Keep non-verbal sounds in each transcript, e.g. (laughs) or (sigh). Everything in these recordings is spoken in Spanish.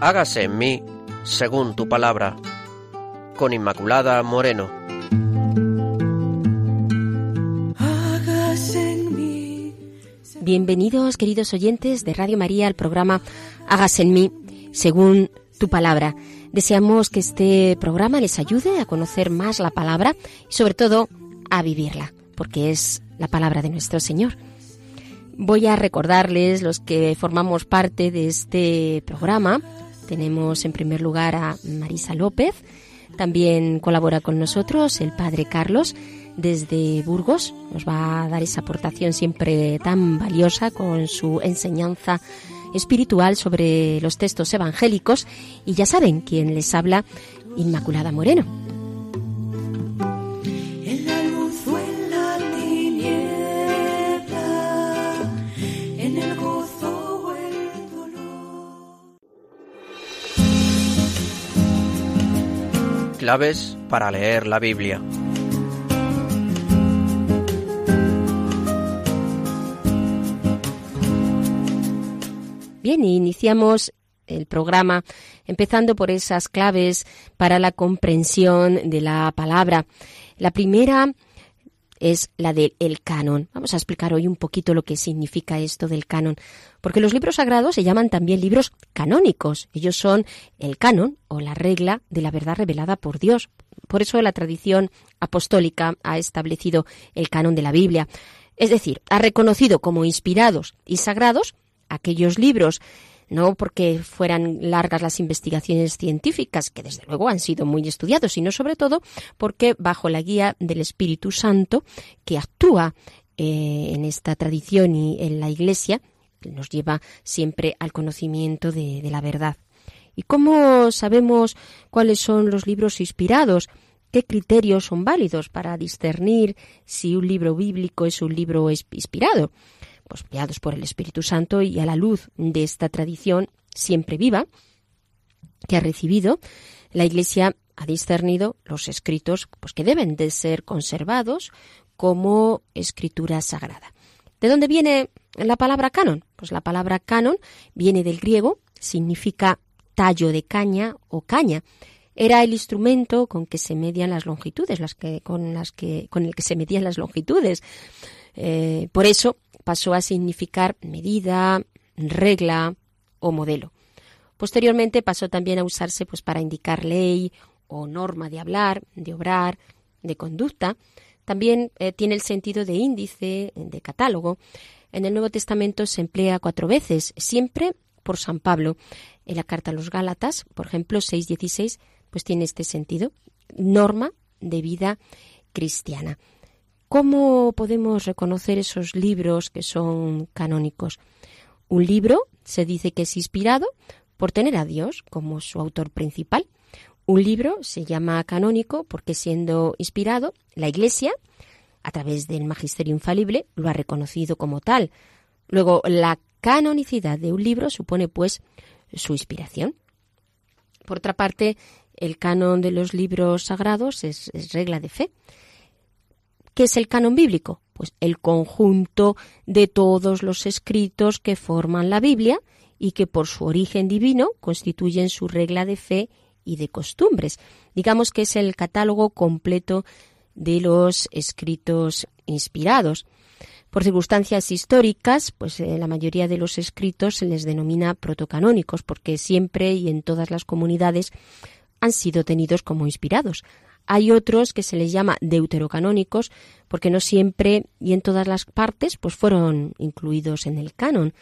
hágase en mí según tu palabra. Con Inmaculada Moreno. Bienvenidos, queridos oyentes de Radio María, al programa Hágase en mí según tu palabra. Deseamos que este programa les ayude a conocer más la palabra y sobre todo a vivirla, porque es la palabra de nuestro Señor. Voy a recordarles los que formamos parte de este programa. Tenemos en primer lugar a Marisa López, también colabora con nosotros el Padre Carlos desde Burgos. Nos va a dar esa aportación siempre tan valiosa con su enseñanza espiritual sobre los textos evangélicos. Y ya saben quién les habla, Inmaculada Moreno. Claves para leer la Biblia. Bien, iniciamos el programa empezando por esas claves para la comprensión de la palabra. La primera es la del canon. Vamos a explicar hoy un poquito lo que significa esto del canon, porque los libros sagrados se llaman también libros canónicos. Ellos son el canon o la regla de la verdad revelada por Dios. Por eso la tradición apostólica ha establecido el canon de la Biblia. Es decir, ha reconocido como inspirados y sagrados aquellos libros no porque fueran largas las investigaciones científicas, que desde luego han sido muy estudiados, sino sobre todo porque bajo la guía del Espíritu Santo, que actúa eh, en esta tradición y en la Iglesia, nos lleva siempre al conocimiento de, de la verdad. ¿Y cómo sabemos cuáles son los libros inspirados? ¿Qué criterios son válidos para discernir si un libro bíblico es un libro inspirado? Pues, guiados por el Espíritu Santo y a la luz de esta tradición siempre viva que ha recibido, la Iglesia ha discernido los escritos pues, que deben de ser conservados como escritura sagrada. ¿De dónde viene la palabra canon? Pues la palabra canon viene del griego, significa tallo de caña o caña. Era el instrumento con que se medían las longitudes, las que, con, las que, con el que se medían las longitudes. Eh, por eso pasó a significar medida, regla o modelo. Posteriormente pasó también a usarse pues, para indicar ley o norma de hablar, de obrar, de conducta. También eh, tiene el sentido de índice, de catálogo. En el Nuevo Testamento se emplea cuatro veces, siempre por San Pablo. En la carta a los Gálatas, por ejemplo, 6.16, pues tiene este sentido, norma de vida cristiana. ¿Cómo podemos reconocer esos libros que son canónicos? Un libro se dice que es inspirado por tener a Dios como su autor principal. Un libro se llama canónico porque siendo inspirado, la Iglesia, a través del magisterio infalible, lo ha reconocido como tal. Luego, la canonicidad de un libro supone pues su inspiración. Por otra parte, el canon de los libros sagrados es, es regla de fe. ¿Qué es el canon bíblico? Pues el conjunto de todos los escritos que forman la Biblia y que por su origen divino constituyen su regla de fe y de costumbres. Digamos que es el catálogo completo de los escritos inspirados. Por circunstancias históricas, pues eh, la mayoría de los escritos se les denomina protocanónicos porque siempre y en todas las comunidades han sido tenidos como inspirados. Hay otros que se les llama deuterocanónicos porque no siempre y en todas las partes pues fueron incluidos en el canon.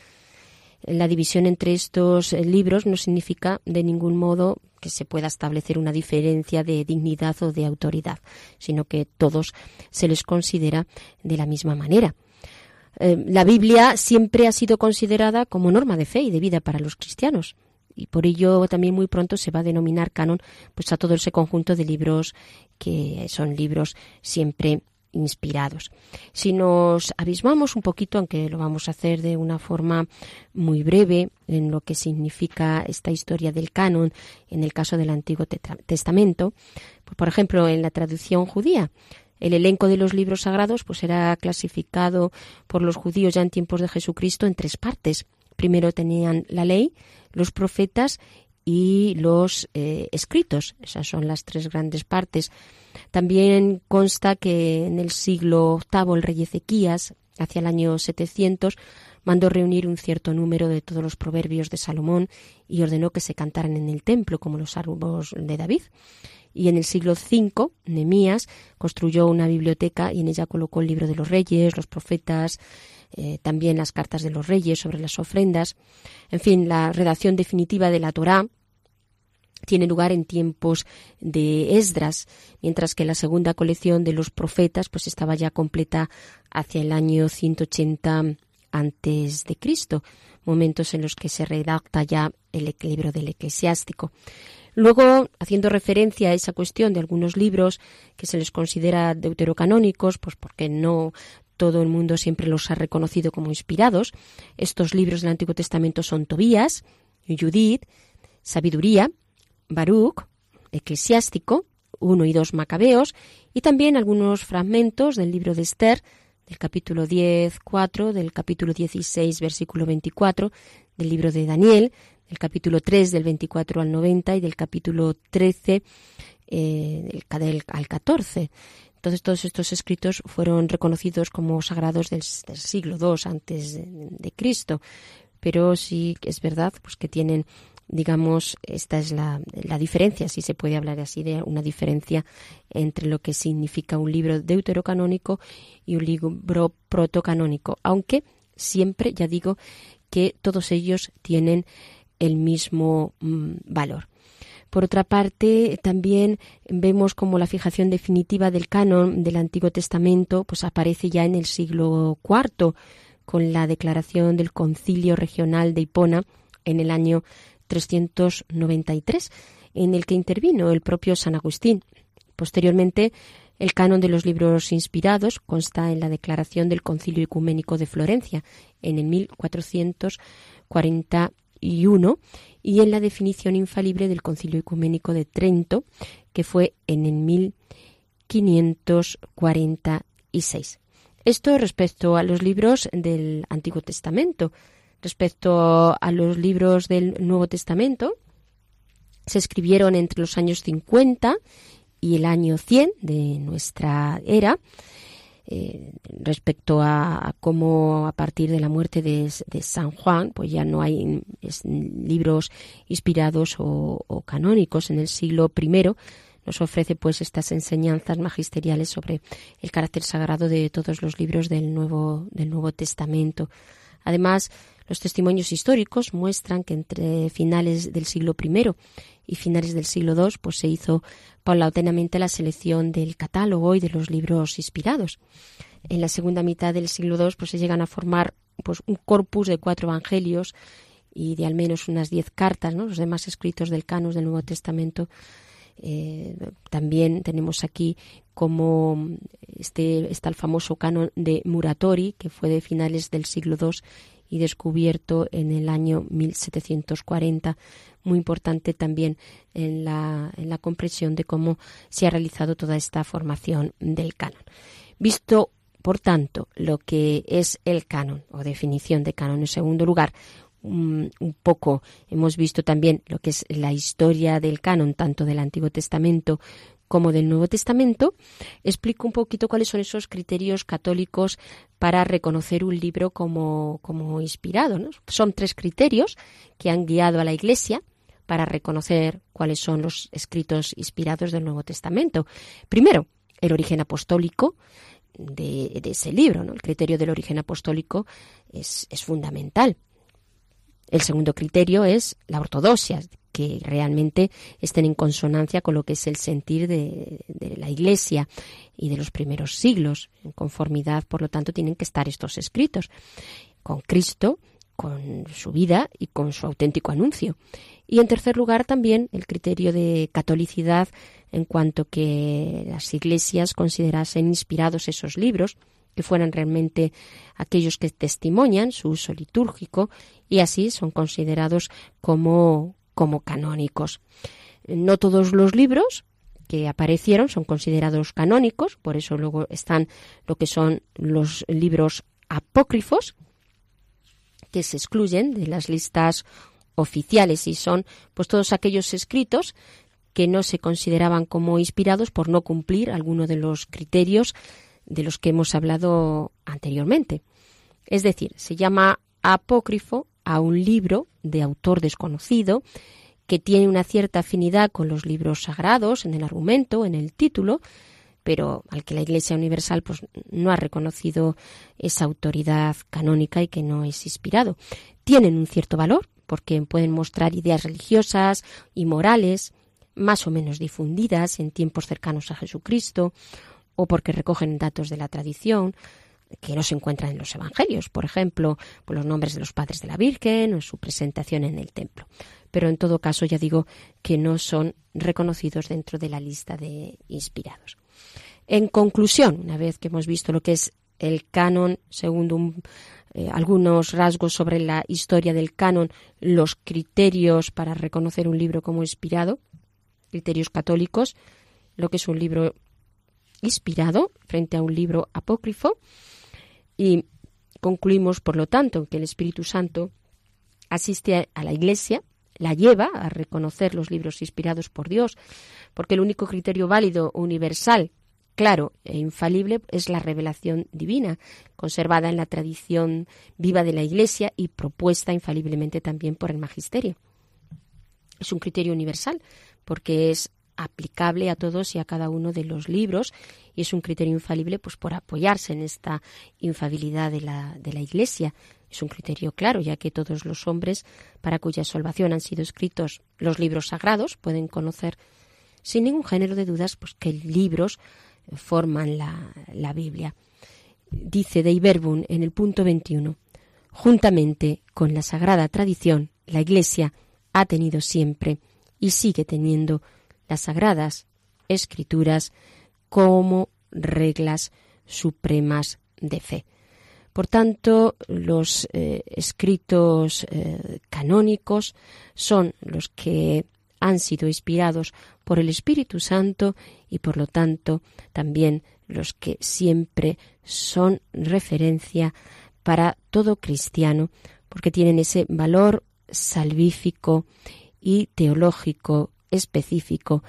La división entre estos eh, libros no significa de ningún modo que se pueda establecer una diferencia de dignidad o de autoridad, sino que todos se les considera de la misma manera. Eh, la Biblia siempre ha sido considerada como norma de fe y de vida para los cristianos y por ello también muy pronto se va a denominar canon pues a todo ese conjunto de libros que son libros siempre inspirados. Si nos abismamos un poquito, aunque lo vamos a hacer de una forma muy breve, en lo que significa esta historia del canon en el caso del Antiguo Testamento, pues, por ejemplo, en la traducción judía, el elenco de los libros sagrados pues era clasificado por los judíos ya en tiempos de Jesucristo en tres partes. Primero tenían la ley, los profetas y los eh, escritos. Esas son las tres grandes partes. También consta que en el siglo VIII el rey Ezequías, hacia el año 700, mandó reunir un cierto número de todos los proverbios de Salomón y ordenó que se cantaran en el templo como los salmos de David. Y en el siglo V, Nemías construyó una biblioteca y en ella colocó el libro de los reyes, los profetas, eh, también las cartas de los reyes sobre las ofrendas. En fin, la redacción definitiva de la Torá tiene lugar en tiempos de Esdras, mientras que la segunda colección de los profetas pues estaba ya completa hacia el año 180 antes de Cristo, momentos en los que se redacta ya el libro del eclesiástico. Luego, haciendo referencia a esa cuestión de algunos libros que se les considera deuterocanónicos, pues porque no todo el mundo siempre los ha reconocido como inspirados, estos libros del Antiguo Testamento son Tobías, Judith, Sabiduría, Baruch, Eclesiástico, 1 y 2 Macabeos, y también algunos fragmentos del libro de Esther, del capítulo 10, 4, del capítulo 16, versículo 24, del libro de Daniel, del capítulo 3, del 24 al 90, y del capítulo 13 eh, del, al 14. Entonces todos estos escritos fueron reconocidos como sagrados del, siglo II antes de, Cristo, pero sí es verdad pues que tienen digamos, esta es la, la, diferencia, si se puede hablar así de una diferencia entre lo que significa un libro deuterocanónico y un libro protocanónico, aunque siempre, ya digo, que todos ellos tienen el mismo mm, valor. Por otra parte, también vemos como la fijación definitiva del canon del Antiguo Testamento pues aparece ya en el siglo IV con la declaración del Concilio Regional de Hipona en el año 393, en el que intervino el propio San Agustín. Posteriormente, el canon de los libros inspirados consta en la declaración del Concilio Ecuménico de Florencia en el 1441 y en la definición infalible del Concilio Ecuménico de Trento, que fue en el 1546. Esto respecto a los libros del Antiguo Testamento. Respecto a los libros del Nuevo Testamento, se escribieron entre los años 50 y el año 100 de nuestra era. Eh, respecto a, cómo a partir de la muerte de, San Juan, pues ya no hay libros inspirados o, canónicos en el siglo I, nos ofrece pues estas enseñanzas magisteriales sobre el carácter sagrado de todos los libros del Nuevo, del Nuevo Testamento. Además, los testimonios históricos muestran que entre finales del siglo I y finales del siglo II pues se hizo paulatinamente la selección del catálogo y de los libros inspirados. En la segunda mitad del siglo II pues se llegan a formar pues un corpus de cuatro evangelios y de al menos unas diez cartas, ¿no? los demás escritos del canon del Nuevo Testamento. Eh, también tenemos aquí como este está el famoso canon de Muratori, que fue de finales del siglo II y descubierto en el año 1740, muy importante también en la, en la comprensión de cómo se ha realizado toda esta formación del canon. Visto, por tanto, lo que es el canon o definición de canon en segundo lugar, un, poco hemos visto también lo que es la historia del canon, tanto del Antiguo Testamento como del Nuevo Testamento, explico un poquito cuáles son esos criterios católicos para reconocer un libro como, como inspirado. Son tres criterios que han guiado a la Iglesia para reconocer cuáles son los escritos inspirados del Nuevo Testamento. Primero, el origen apostólico de, ese libro. El criterio del origen apostólico es fundamental. El segundo criterio es la ortodoxia, que realmente estén en consonancia con lo que es el sentir de, la Iglesia y de los primeros siglos. En conformidad, por lo tanto, tienen que estar estos escritos con Cristo, con su vida y con su auténtico anuncio. Y en tercer lugar también el criterio de catolicidad en cuanto que las iglesias considerasen inspirados esos libros, que fueran realmente aquellos que testimonian su uso litúrgico y así son considerados como, como canónicos. No todos los libros que aparecieron son considerados canónicos, por eso luego están lo que son los libros apócrifos, que se excluyen de las listas oficiales y son pues todos aquellos escritos que no se consideraban como inspirados por no cumplir alguno de los criterios de los que hemos hablado anteriormente. Es decir, se llama apócrifo a un libro de autor desconocido que tiene una cierta afinidad con los libros sagrados en el argumento, en el título, pero al que la Iglesia Universal pues, no ha reconocido esa autoridad canónica y que no es inspirado. Tienen un cierto valor porque pueden mostrar ideas religiosas y morales más o menos difundidas en tiempos cercanos a Jesucristo o porque recogen datos de la tradición, que no se encuentran en los evangelios, por ejemplo, por los nombres de los padres de la Virgen o su presentación en el templo. Pero en todo caso, ya digo que no son reconocidos dentro de la lista de inspirados. En conclusión, una vez que hemos visto lo que es el canon, según eh, algunos rasgos sobre la historia del canon, los criterios para reconocer un libro como inspirado, criterios católicos, lo que es un libro inspirado frente a un libro apócrifo, y concluimos, por lo tanto, que el Espíritu Santo asiste a la Iglesia, la lleva a reconocer los libros inspirados por Dios, porque el único criterio válido, universal, claro e infalible es la revelación divina, conservada en la tradición viva de la Iglesia y propuesta infaliblemente también por el Magisterio. Es un criterio universal, porque es aplicable a todos y a cada uno de los libros y es un criterio infalible pues por apoyarse en esta infabilidad de la, de la Iglesia. Es un criterio claro, ya que todos los hombres para cuya salvación han sido escritos los libros sagrados pueden conocer sin ningún género de dudas pues que libros forman la, la Biblia. Dice Deiverbun en el punto 21, juntamente con la sagrada tradición, la Iglesia ha tenido siempre y sigue teniendo las sagradas escrituras como reglas supremas de fe. Por tanto, los eh, escritos eh, canónicos son los que han sido inspirados por el Espíritu Santo y por lo tanto también los que siempre son referencia para todo cristiano porque tienen ese valor salvífico y teológico específico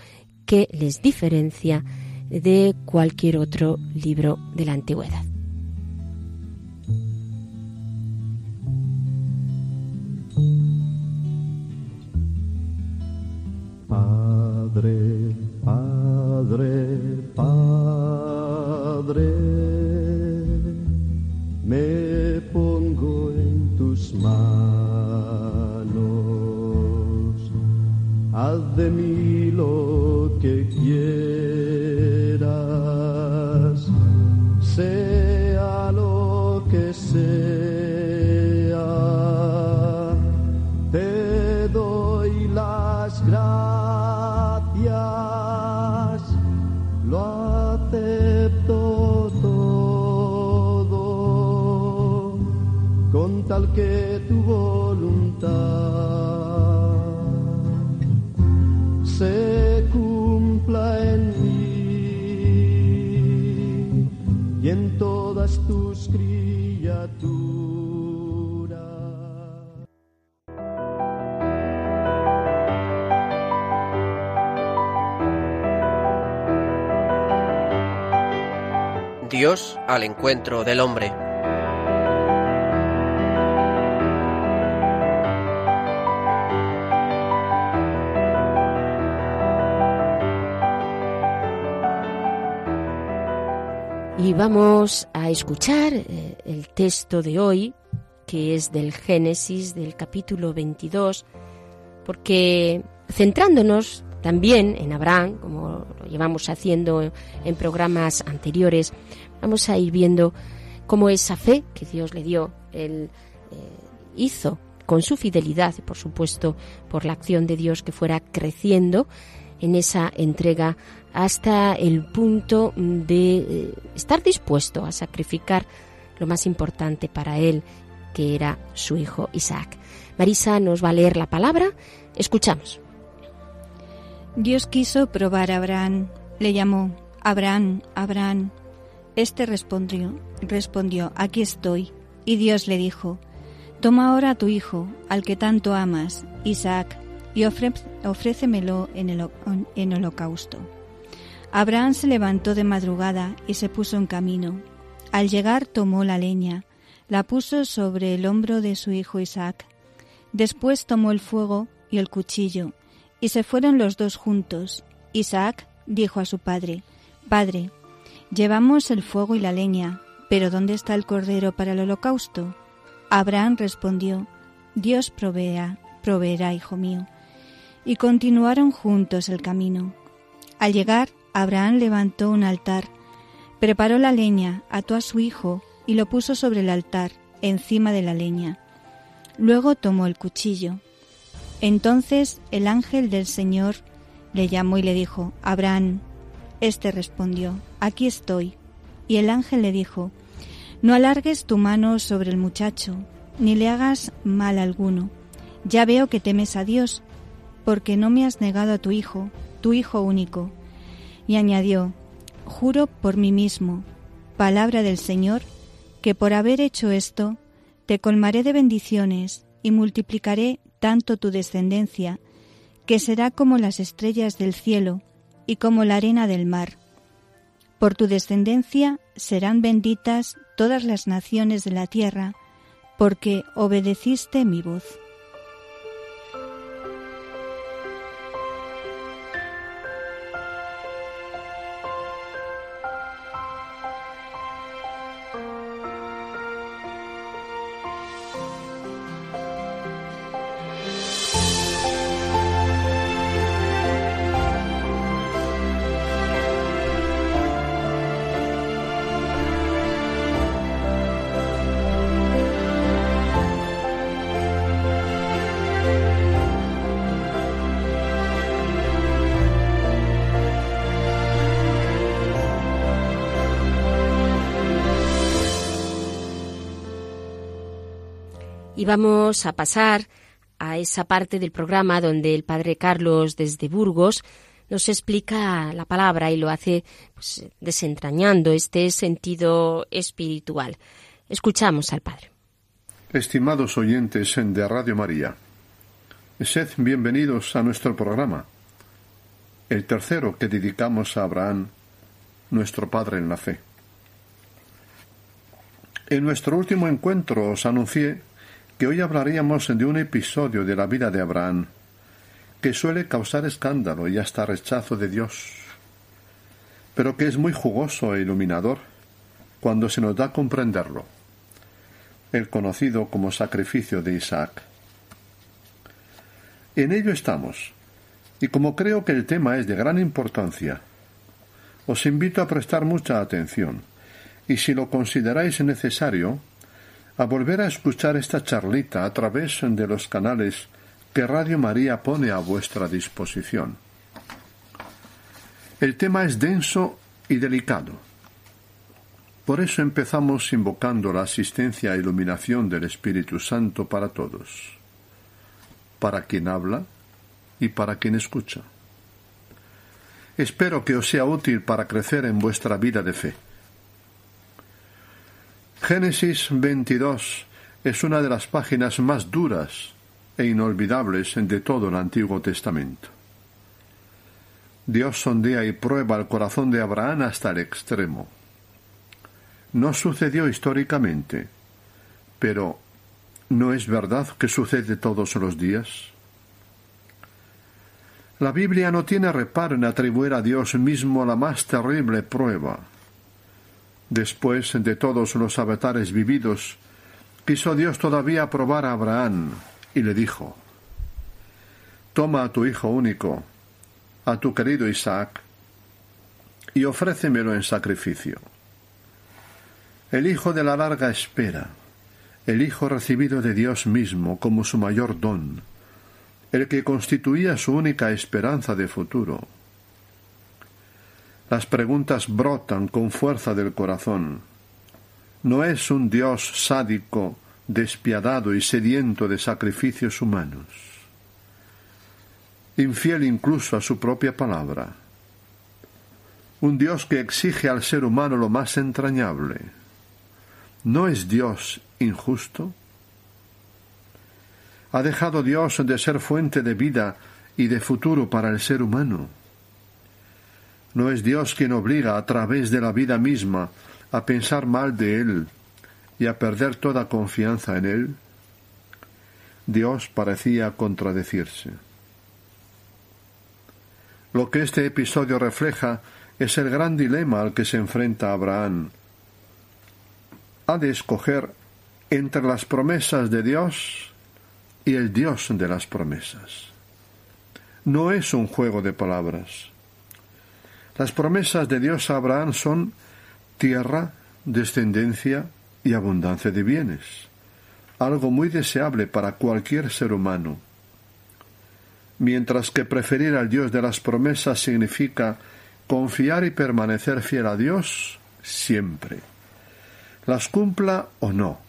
que les diferencia de cualquier otro libro de la antigüedad. Padre, al encuentro del hombre. Y vamos a escuchar eh, el texto de hoy, que es del Génesis, del capítulo 22, porque centrándonos también en Abraham, como lo llevamos haciendo en programas anteriores, vamos a ir viendo cómo esa fe que Dios le dio, él eh, hizo con su fidelidad y por supuesto por la acción de Dios que fuera creciendo en esa entrega hasta el punto de eh, estar dispuesto a sacrificar lo más importante para él, que era su hijo Isaac. Marisa nos va a leer la palabra. Escuchamos. Dios quiso probar a Abraham. Le llamó, Abraham, Abraham. Este respondió, respondió, aquí estoy. Y Dios le dijo, Toma ahora a tu hijo, al que tanto amas, Isaac, y ofrécemelo en el, en holocausto. Abraham se levantó de madrugada y se puso en camino. Al llegar tomó la leña, la puso sobre el hombro de su hijo Isaac. Después tomó el fuego y el cuchillo, y se fueron los dos juntos. Isaac dijo a su padre, Padre, llevamos el fuego y la leña, pero ¿dónde está el cordero para el holocausto? Abraham respondió, Dios provea, proveerá, hijo mío. Y continuaron juntos el camino. Al llegar, Abraham levantó un altar, preparó la leña, ató a su hijo y lo puso sobre el altar, encima de la leña. Luego tomó el cuchillo. Entonces el ángel del Señor le llamó y le dijo, Abraham. Este respondió, Aquí estoy. Y el ángel le dijo, no alargues tu mano sobre el muchacho, ni le hagas mal alguno. Ya veo que temes a Dios, porque no me has negado a tu hijo, tu hijo único. Y añadió, Juro por mí mismo, palabra del Señor, que por haber hecho esto, te colmaré de bendiciones y multiplicaré tanto tu descendencia, que será como las estrellas del cielo y como la arena del mar. Por tu descendencia serán benditas todas las naciones de la tierra, porque obedeciste mi voz. Vamos a pasar a esa parte del programa donde el padre Carlos desde Burgos nos explica la palabra y lo hace pues, desentrañando este sentido espiritual. Escuchamos al padre. Estimados oyentes de Radio María, sed bienvenidos a nuestro programa, el tercero que dedicamos a Abraham, nuestro padre en la fe. En nuestro último encuentro os anuncié que hoy hablaríamos de un episodio de la vida de Abraham que suele causar escándalo y hasta rechazo de Dios, pero que es muy jugoso e iluminador cuando se nos da comprenderlo, el conocido como sacrificio de Isaac. En ello estamos, y como creo que el tema es de gran importancia, os invito a prestar mucha atención, y si lo consideráis necesario, a volver a escuchar esta charlita a través de los canales que Radio María pone a vuestra disposición. El tema es denso y delicado. Por eso empezamos invocando la asistencia e iluminación del Espíritu Santo para todos, para quien habla y para quien escucha. Espero que os sea útil para crecer en vuestra vida de fe. Génesis 22 es una de las páginas más duras e inolvidables de todo el Antiguo Testamento. Dios sondea y prueba el corazón de Abraham hasta el extremo. No sucedió históricamente, pero ¿no es verdad que sucede todos los días? La Biblia no tiene reparo en atribuir a Dios mismo la más terrible prueba, Después de todos los avatares vividos, quiso Dios todavía probar a Abraham y le dijo, Toma a tu hijo único, a tu querido Isaac, y ofrécemelo en sacrificio. El hijo de la larga espera, el hijo recibido de Dios mismo como su mayor don, el que constituía su única esperanza de futuro las preguntas brotan con fuerza del corazón. No es un Dios sádico, despiadado y sediento de sacrificios humanos, infiel incluso a su propia palabra. Un Dios que exige al ser humano lo más entrañable. ¿No es Dios injusto? ¿Ha dejado Dios de ser fuente de vida y de futuro para el ser humano? ¿No es Dios quien obliga a través de la vida misma a pensar mal de Él y a perder toda confianza en Él? Dios parecía contradecirse. Lo que este episodio refleja es el gran dilema al que se enfrenta Abraham. Ha de escoger entre las promesas de Dios y el Dios de las promesas. No es un juego de palabras. Las promesas de Dios a Abraham son tierra, descendencia y abundancia de bienes, algo muy deseable para cualquier ser humano. Mientras que preferir al Dios de las promesas significa confiar y permanecer fiel a Dios siempre. Las cumpla o no,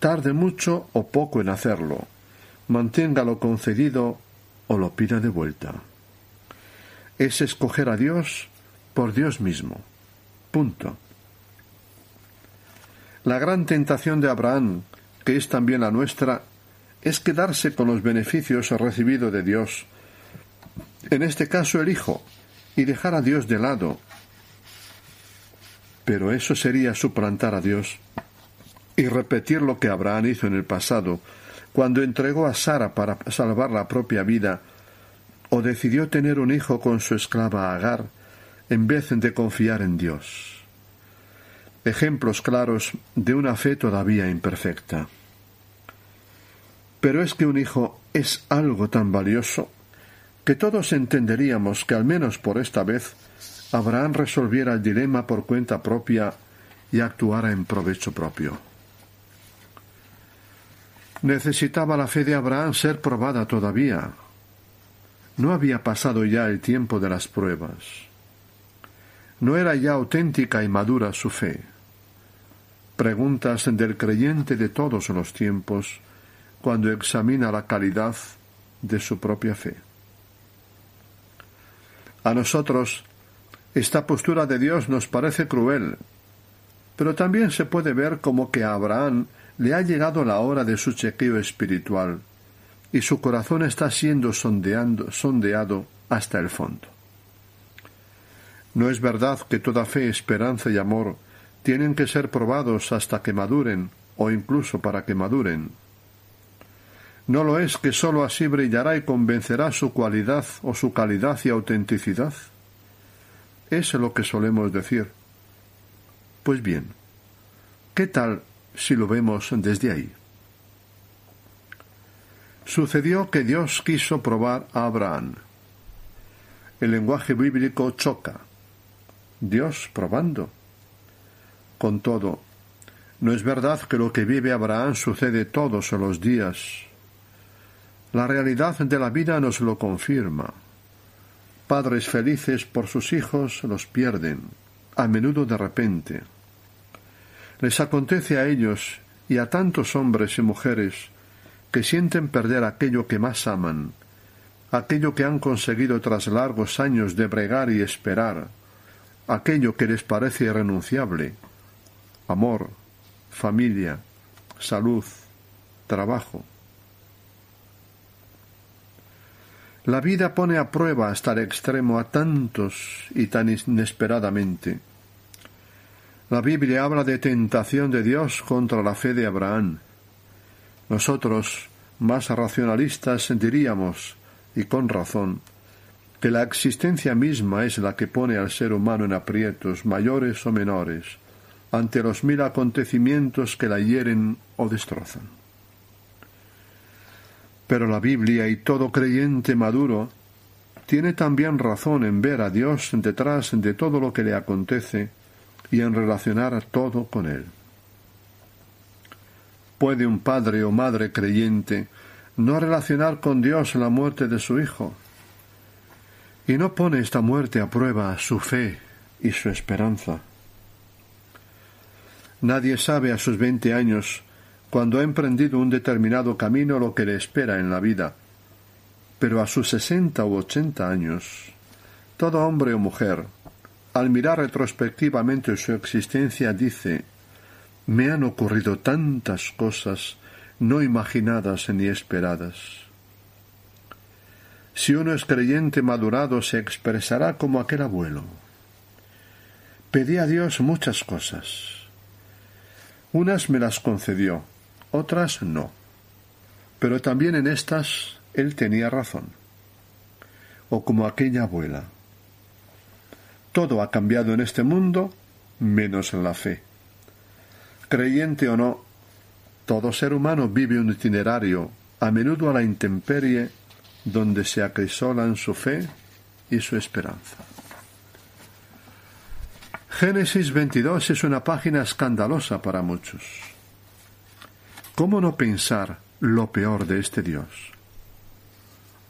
tarde mucho o poco en hacerlo, mantenga lo concedido o lo pida de vuelta. Es escoger a Dios por Dios mismo. Punto. La gran tentación de Abraham, que es también la nuestra, es quedarse con los beneficios recibidos de Dios, en este caso el Hijo, y dejar a Dios de lado. Pero eso sería suplantar a Dios y repetir lo que Abraham hizo en el pasado, cuando entregó a Sara para salvar la propia vida, o decidió tener un hijo con su esclava Agar, en vez de confiar en Dios. Ejemplos claros de una fe todavía imperfecta. Pero es que un hijo es algo tan valioso que todos entenderíamos que al menos por esta vez Abraham resolviera el dilema por cuenta propia y actuara en provecho propio. Necesitaba la fe de Abraham ser probada todavía. No había pasado ya el tiempo de las pruebas. No era ya auténtica y madura su fe. Preguntas del creyente de todos los tiempos cuando examina la calidad de su propia fe. A nosotros esta postura de Dios nos parece cruel, pero también se puede ver como que a Abraham le ha llegado la hora de su chequeo espiritual y su corazón está siendo sondeado hasta el fondo. No es verdad que toda fe, esperanza y amor tienen que ser probados hasta que maduren o incluso para que maduren. No lo es que sólo así brillará y convencerá su cualidad o su calidad y autenticidad. Es lo que solemos decir. Pues bien, ¿qué tal si lo vemos desde ahí? Sucedió que Dios quiso probar a Abraham. El lenguaje bíblico choca. Dios probando. Con todo, no es verdad que lo que vive Abraham sucede todos los días la realidad de la vida nos lo confirma. Padres felices por sus hijos los pierden, a menudo de repente. Les acontece a ellos y a tantos hombres y mujeres que sienten perder aquello que más aman, aquello que han conseguido tras largos años de bregar y esperar, aquello que les parece irrenunciable, amor, familia, salud, trabajo. La vida pone a prueba hasta el extremo a tantos y tan inesperadamente. La Biblia habla de tentación de Dios contra la fe de Abraham. Nosotros, más racionalistas, diríamos, y con razón, que la existencia misma es la que pone al ser humano en aprietos mayores o menores, ante los mil acontecimientos que la hieren o destrozan. Pero la Biblia y todo creyente maduro tiene también razón en ver a Dios detrás de todo lo que le acontece y en relacionar todo con Él. ¿Puede un padre o madre creyente no relacionar con Dios la muerte de su hijo? ¿Y no pone esta muerte a prueba su fe y su esperanza? Nadie sabe a sus veinte años cuando ha emprendido un determinado camino lo que le espera en la vida. Pero a sus sesenta u ochenta años, todo hombre o mujer, al mirar retrospectivamente su existencia, dice Me han ocurrido tantas cosas no imaginadas ni esperadas. Si uno es creyente madurado, se expresará como aquel abuelo. Pedí a Dios muchas cosas. Unas me las concedió, otras no. Pero también en estas él tenía razón. O como aquella abuela. Todo ha cambiado en este mundo menos en la fe. Creyente o no, todo ser humano vive un itinerario, a menudo a la intemperie, donde se acrisolan su fe y su esperanza. Génesis 22 es una página escandalosa para muchos. ¿Cómo no pensar lo peor de este Dios?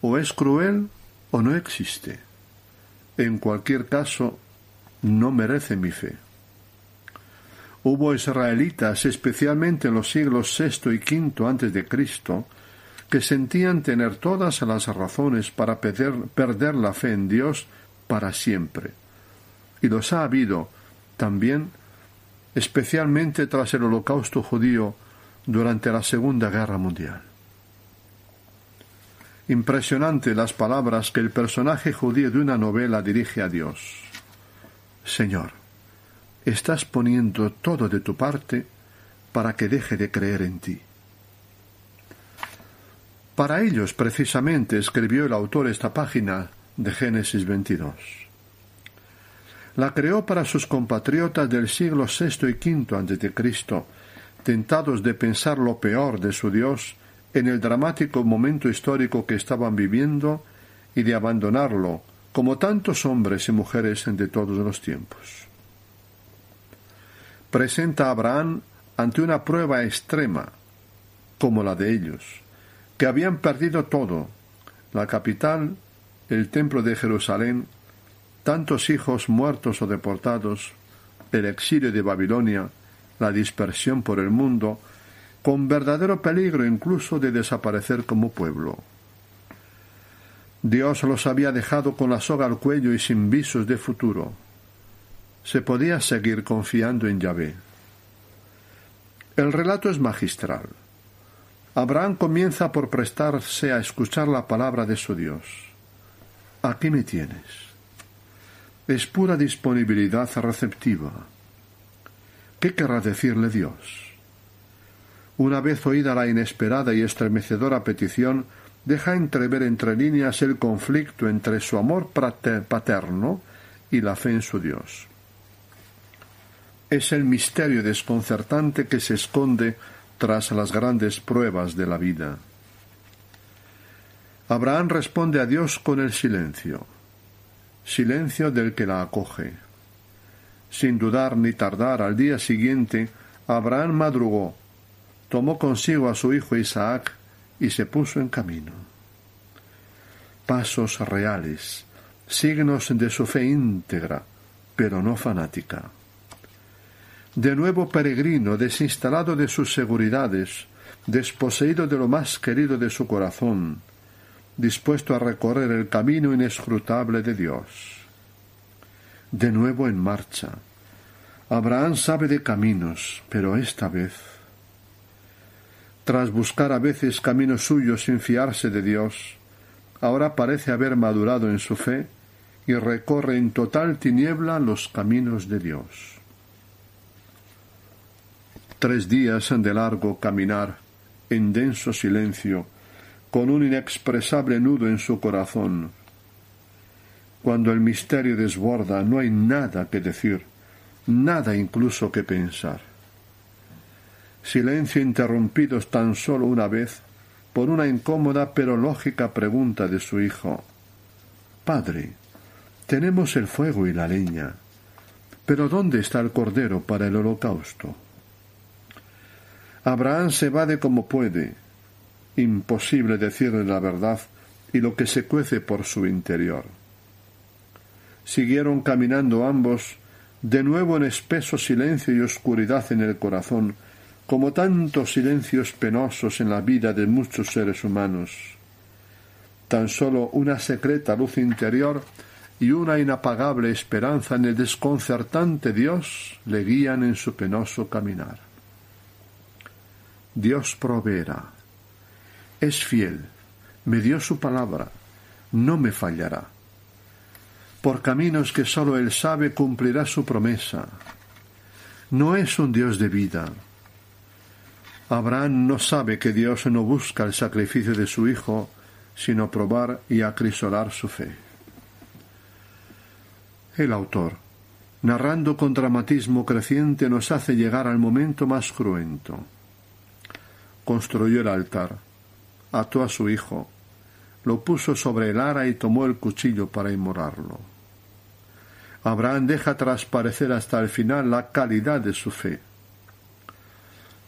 O es cruel o no existe. En cualquier caso, no merece mi fe. Hubo israelitas, especialmente en los siglos VI y V antes de Cristo, que sentían tener todas las razones para perder, la fe en Dios para siempre. Y los ha habido también, especialmente tras el holocausto judío durante la Segunda Guerra Mundial. Impresionante las palabras que el personaje judío de una novela dirige a Dios. Señor, estás poniendo todo de tu parte para que deje de creer en ti. Para ellos, precisamente, escribió el autor esta página de Génesis 22. La creó para sus compatriotas del siglo VI y V a.C., tentados de pensar lo peor de su Dios en el dramático momento histórico que estaban viviendo y de abandonarlo, como tantos hombres y mujeres de todos los tiempos presenta a Abraham ante una prueba extrema, como la de ellos, que habían perdido todo, la capital, el templo de Jerusalén, tantos hijos muertos o deportados, el exilio de Babilonia, la dispersión por el mundo, con verdadero peligro incluso de desaparecer como pueblo. Dios los había dejado con la soga al cuello y sin visos de futuro se podía seguir confiando en Yahvé. El relato es magistral. Abraham comienza por prestarse a escuchar la palabra de su Dios. Aquí me tienes. Es pura disponibilidad receptiva. ¿Qué querrá decirle Dios? Una vez oída la inesperada y estremecedora petición, deja entrever entre líneas el conflicto entre su amor paterno y la fe en su Dios es el misterio desconcertante que se esconde tras las grandes pruebas de la vida. Abraham responde a Dios con el silencio, silencio del que la acoge. Sin dudar ni tardar, al día siguiente, Abraham madrugó, tomó consigo a su hijo Isaac y se puso en camino. Pasos reales, signos de su fe íntegra, pero no fanática de nuevo peregrino, desinstalado de sus seguridades, desposeído de lo más querido de su corazón, dispuesto a recorrer el camino inescrutable de Dios. De nuevo en marcha. Abraham sabe de caminos, pero esta vez, tras buscar a veces caminos suyos sin fiarse de Dios, ahora parece haber madurado en su fe y recorre en total tiniebla los caminos de Dios tres días de largo caminar, en denso silencio, con un inexpresable nudo en su corazón. Cuando el misterio desborda, no hay nada que decir, nada incluso que pensar. Silencio interrumpido tan solo una vez por una incómoda pero lógica pregunta de su hijo. Padre, tenemos el fuego y la leña, pero ¿dónde está el cordero para el holocausto? Abraham se vade como puede. Imposible decirle la verdad y lo que se cuece por su interior. Siguieron caminando ambos, de nuevo en espeso silencio y oscuridad en el corazón, como tantos silencios penosos en la vida de muchos seres humanos. Tan solo una secreta luz interior y una inapagable esperanza en el desconcertante Dios le guían en su penoso caminar. Dios proveerá. Es fiel, me dio su palabra, no me fallará. Por caminos que sólo Él sabe cumplirá su promesa. No es un Dios de vida. Abraham no sabe que Dios no busca el sacrificio de su hijo, sino probar y acrisolar su fe. El autor, narrando con dramatismo creciente, nos hace llegar al momento más cruento. Construyó el altar, ató a su hijo, lo puso sobre el ara y tomó el cuchillo para inmolarlo. Abraham deja transparecer hasta el final la calidad de su fe.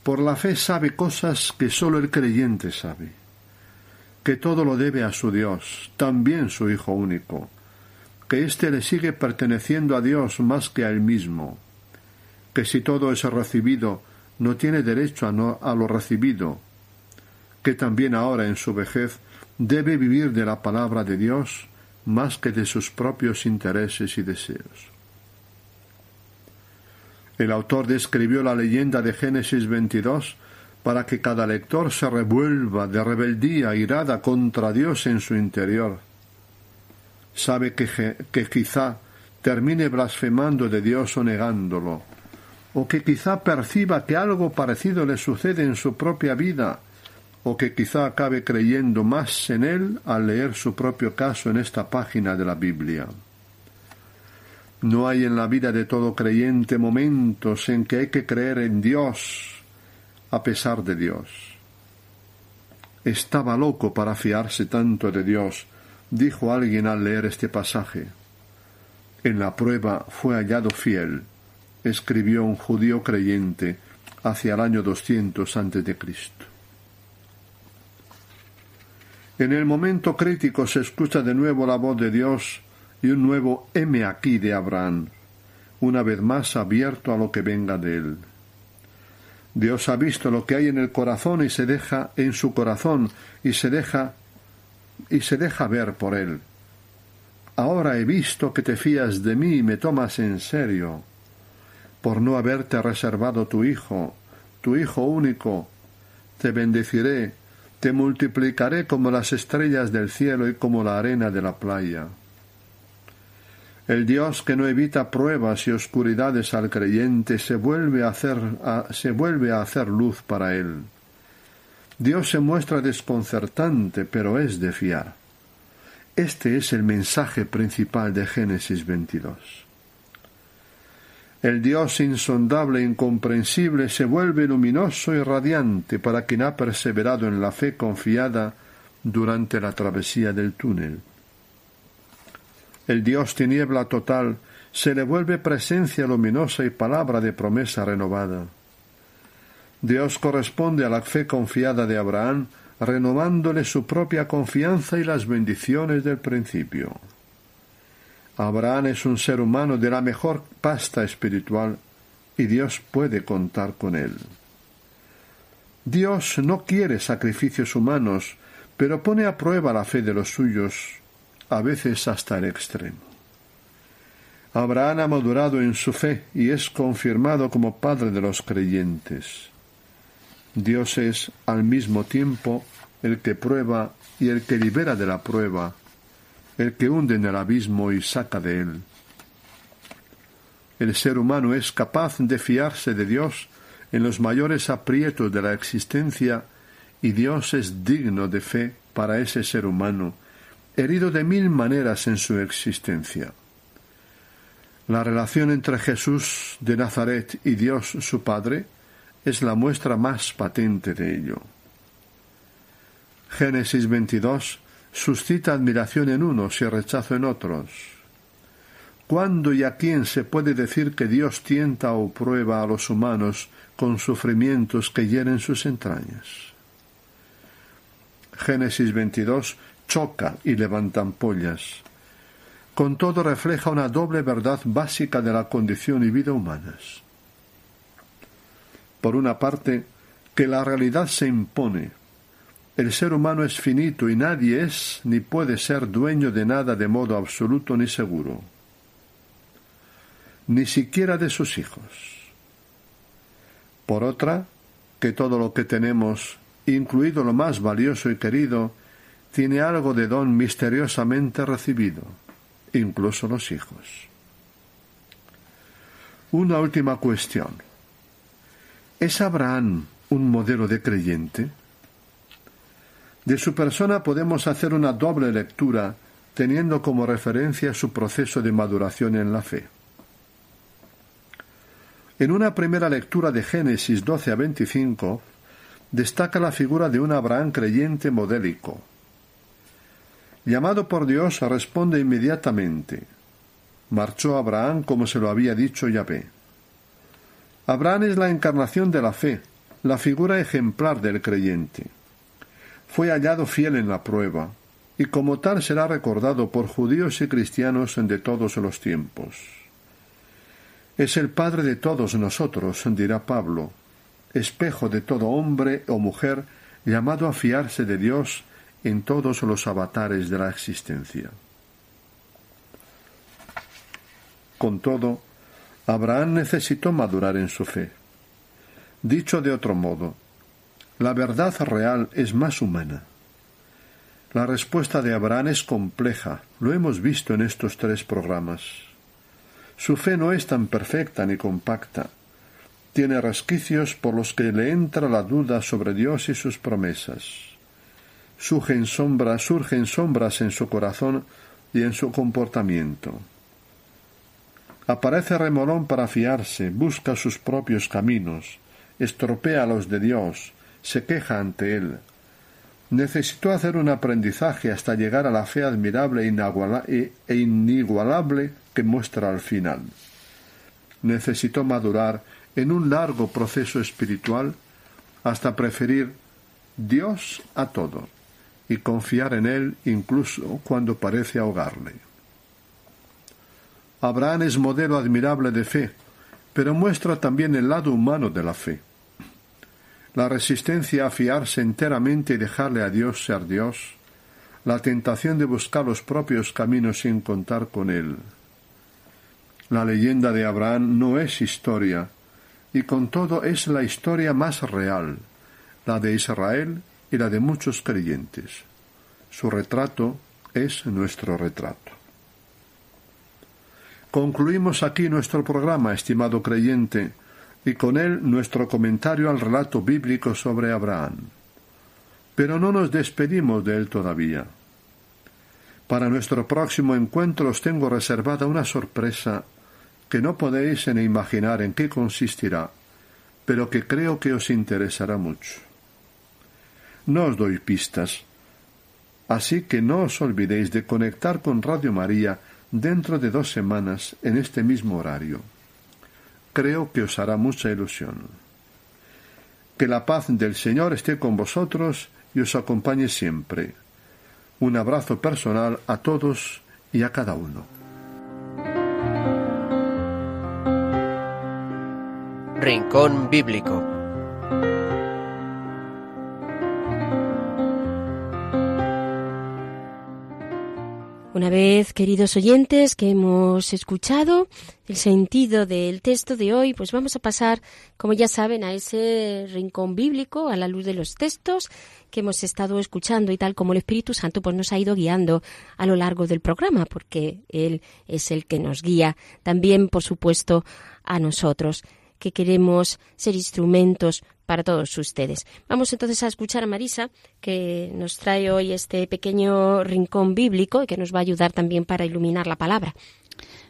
Por la fe sabe cosas que sólo el creyente sabe, que todo lo debe a su Dios, también su Hijo único, que éste le sigue perteneciendo a Dios más que a él mismo, que si todo es recibido, no tiene derecho a, lo recibido, que también ahora en su vejez debe vivir de la palabra de Dios más que de sus propios intereses y deseos. El autor describió la leyenda de Génesis 22 para que cada lector se revuelva de rebeldía irada contra Dios en su interior. Sabe que, que quizá termine blasfemando de Dios o negándolo, o que quizá perciba que algo parecido le sucede en su propia vida, o que quizá acabe creyendo más en él al leer su propio caso en esta página de la Biblia. No hay en la vida de todo creyente momentos en que hay que creer en Dios a pesar de Dios. Estaba loco para fiarse tanto de Dios, dijo alguien al leer este pasaje. En la prueba fue hallado fiel, escribió un judío creyente hacia el año 200 antes de Cristo. En el momento crítico se escucha de nuevo la voz de Dios y un nuevo heme aquí de Abraham, una vez más abierto a lo que venga de él. Dios ha visto lo que hay en el corazón y se deja en su corazón y se deja y se deja ver por él. Ahora he visto que te fías de mí y me tomas en serio, por no haberte reservado tu hijo, tu hijo único. Te bendeciré te multiplicaré como las estrellas del cielo y como la arena de la playa. El Dios que no evita pruebas y oscuridades al creyente se vuelve a hacer, se vuelve a hacer luz para él. Dios se muestra desconcertante, pero es de fiar. Este es el mensaje principal de Génesis 22 el Dios insondable e incomprensible se vuelve luminoso y radiante para quien ha perseverado en la fe confiada durante la travesía del túnel. El Dios tiniebla total se le vuelve presencia luminosa y palabra de promesa renovada. Dios corresponde a la fe confiada de Abraham, renovándole su propia confianza y las bendiciones del principio. Abraham es un ser humano de la mejor pasta espiritual y Dios puede contar con él. Dios no quiere sacrificios humanos, pero pone a prueba la fe de los suyos, a veces hasta el extremo. Abraham ha madurado en su fe y es confirmado como padre de los creyentes. Dios es al mismo tiempo el que prueba y el que libera de la prueba, el que hunde en el abismo y saca de él. El ser humano es capaz de fiarse de Dios en los mayores aprietos de la existencia y Dios es digno de fe para ese ser humano, herido de mil maneras en su existencia. La relación entre Jesús de Nazaret y Dios su Padre es la muestra más patente de ello. Génesis 22 suscita admiración en unos y rechazo en otros. ¿Cuándo y a quién se puede decir que Dios tienta o prueba a los humanos con sufrimientos que hieren sus entrañas? Génesis 22 choca y levanta ampollas. Con todo refleja una doble verdad básica de la condición y vida humanas. Por una parte, que la realidad se impone, el ser humano es finito y nadie es ni puede ser dueño de nada de modo absoluto ni seguro, ni siquiera de sus hijos. Por otra, que todo lo que tenemos, incluido lo más valioso y querido, tiene algo de don misteriosamente recibido, incluso los hijos. Una última cuestión. ¿Es Abraham un modelo de creyente? De su persona podemos hacer una doble lectura teniendo como referencia su proceso de maduración en la fe. En una primera lectura de Génesis 12 a 25, destaca la figura de un Abraham creyente modélico. Llamado por Dios, responde inmediatamente. Marchó Abraham como se lo había dicho Yahvé. Abraham es la encarnación de la fe, la figura ejemplar del creyente. Fue hallado fiel en la prueba, y como tal será recordado por judíos y cristianos de todos los tiempos. Es el Padre de todos nosotros, dirá Pablo, espejo de todo hombre o mujer llamado a fiarse de Dios en todos los avatares de la existencia. Con todo, Abraham necesitó madurar en su fe. Dicho de otro modo, la verdad real es más humana. La respuesta de Abraham es compleja, lo hemos visto en estos tres programas. Su fe no es tan perfecta ni compacta. Tiene resquicios por los que le entra la duda sobre Dios y sus promesas. Surgen sombras, surgen sombras en su corazón y en su comportamiento. Aparece remolón para fiarse, busca sus propios caminos, estropea los de Dios, se queja ante él, necesitó hacer un aprendizaje hasta llegar a la fe admirable e, e inigualable que muestra al final. Necesitó madurar en un largo proceso espiritual hasta preferir Dios a todo y confiar en Él incluso cuando parece ahogarle. Abraham es modelo admirable de fe, pero muestra también el lado humano de la fe la resistencia a fiarse enteramente y dejarle a Dios ser Dios, la tentación de buscar los propios caminos sin contar con Él. La leyenda de Abraham no es historia, y con todo es la historia más real, la de Israel y la de muchos creyentes. Su retrato es nuestro retrato. Concluimos aquí nuestro programa, estimado creyente, y con él nuestro comentario al relato bíblico sobre Abraham. Pero no nos despedimos de él todavía. Para nuestro próximo encuentro os tengo reservada una sorpresa que no podéis ni imaginar en qué consistirá, pero que creo que os interesará mucho. No os doy pistas, así que no os olvidéis de conectar con Radio María dentro de dos semanas en este mismo horario creo que os hará mucha ilusión. Que la paz del Señor esté con vosotros y os acompañe siempre. Un abrazo personal a todos y a cada uno. Rincón Bíblico Una vez, queridos oyentes, que hemos escuchado el sentido del texto de hoy, pues vamos a pasar, como ya saben, a ese rincón bíblico, a la luz de los textos que hemos estado escuchando y tal como el Espíritu Santo pues nos ha ido guiando a lo largo del programa, porque Él es el que nos guía también, por supuesto, a nosotros que queremos ser instrumentos para todos ustedes. Vamos entonces a escuchar a Marisa, que nos trae hoy este pequeño rincón bíblico y que nos va a ayudar también para iluminar la palabra.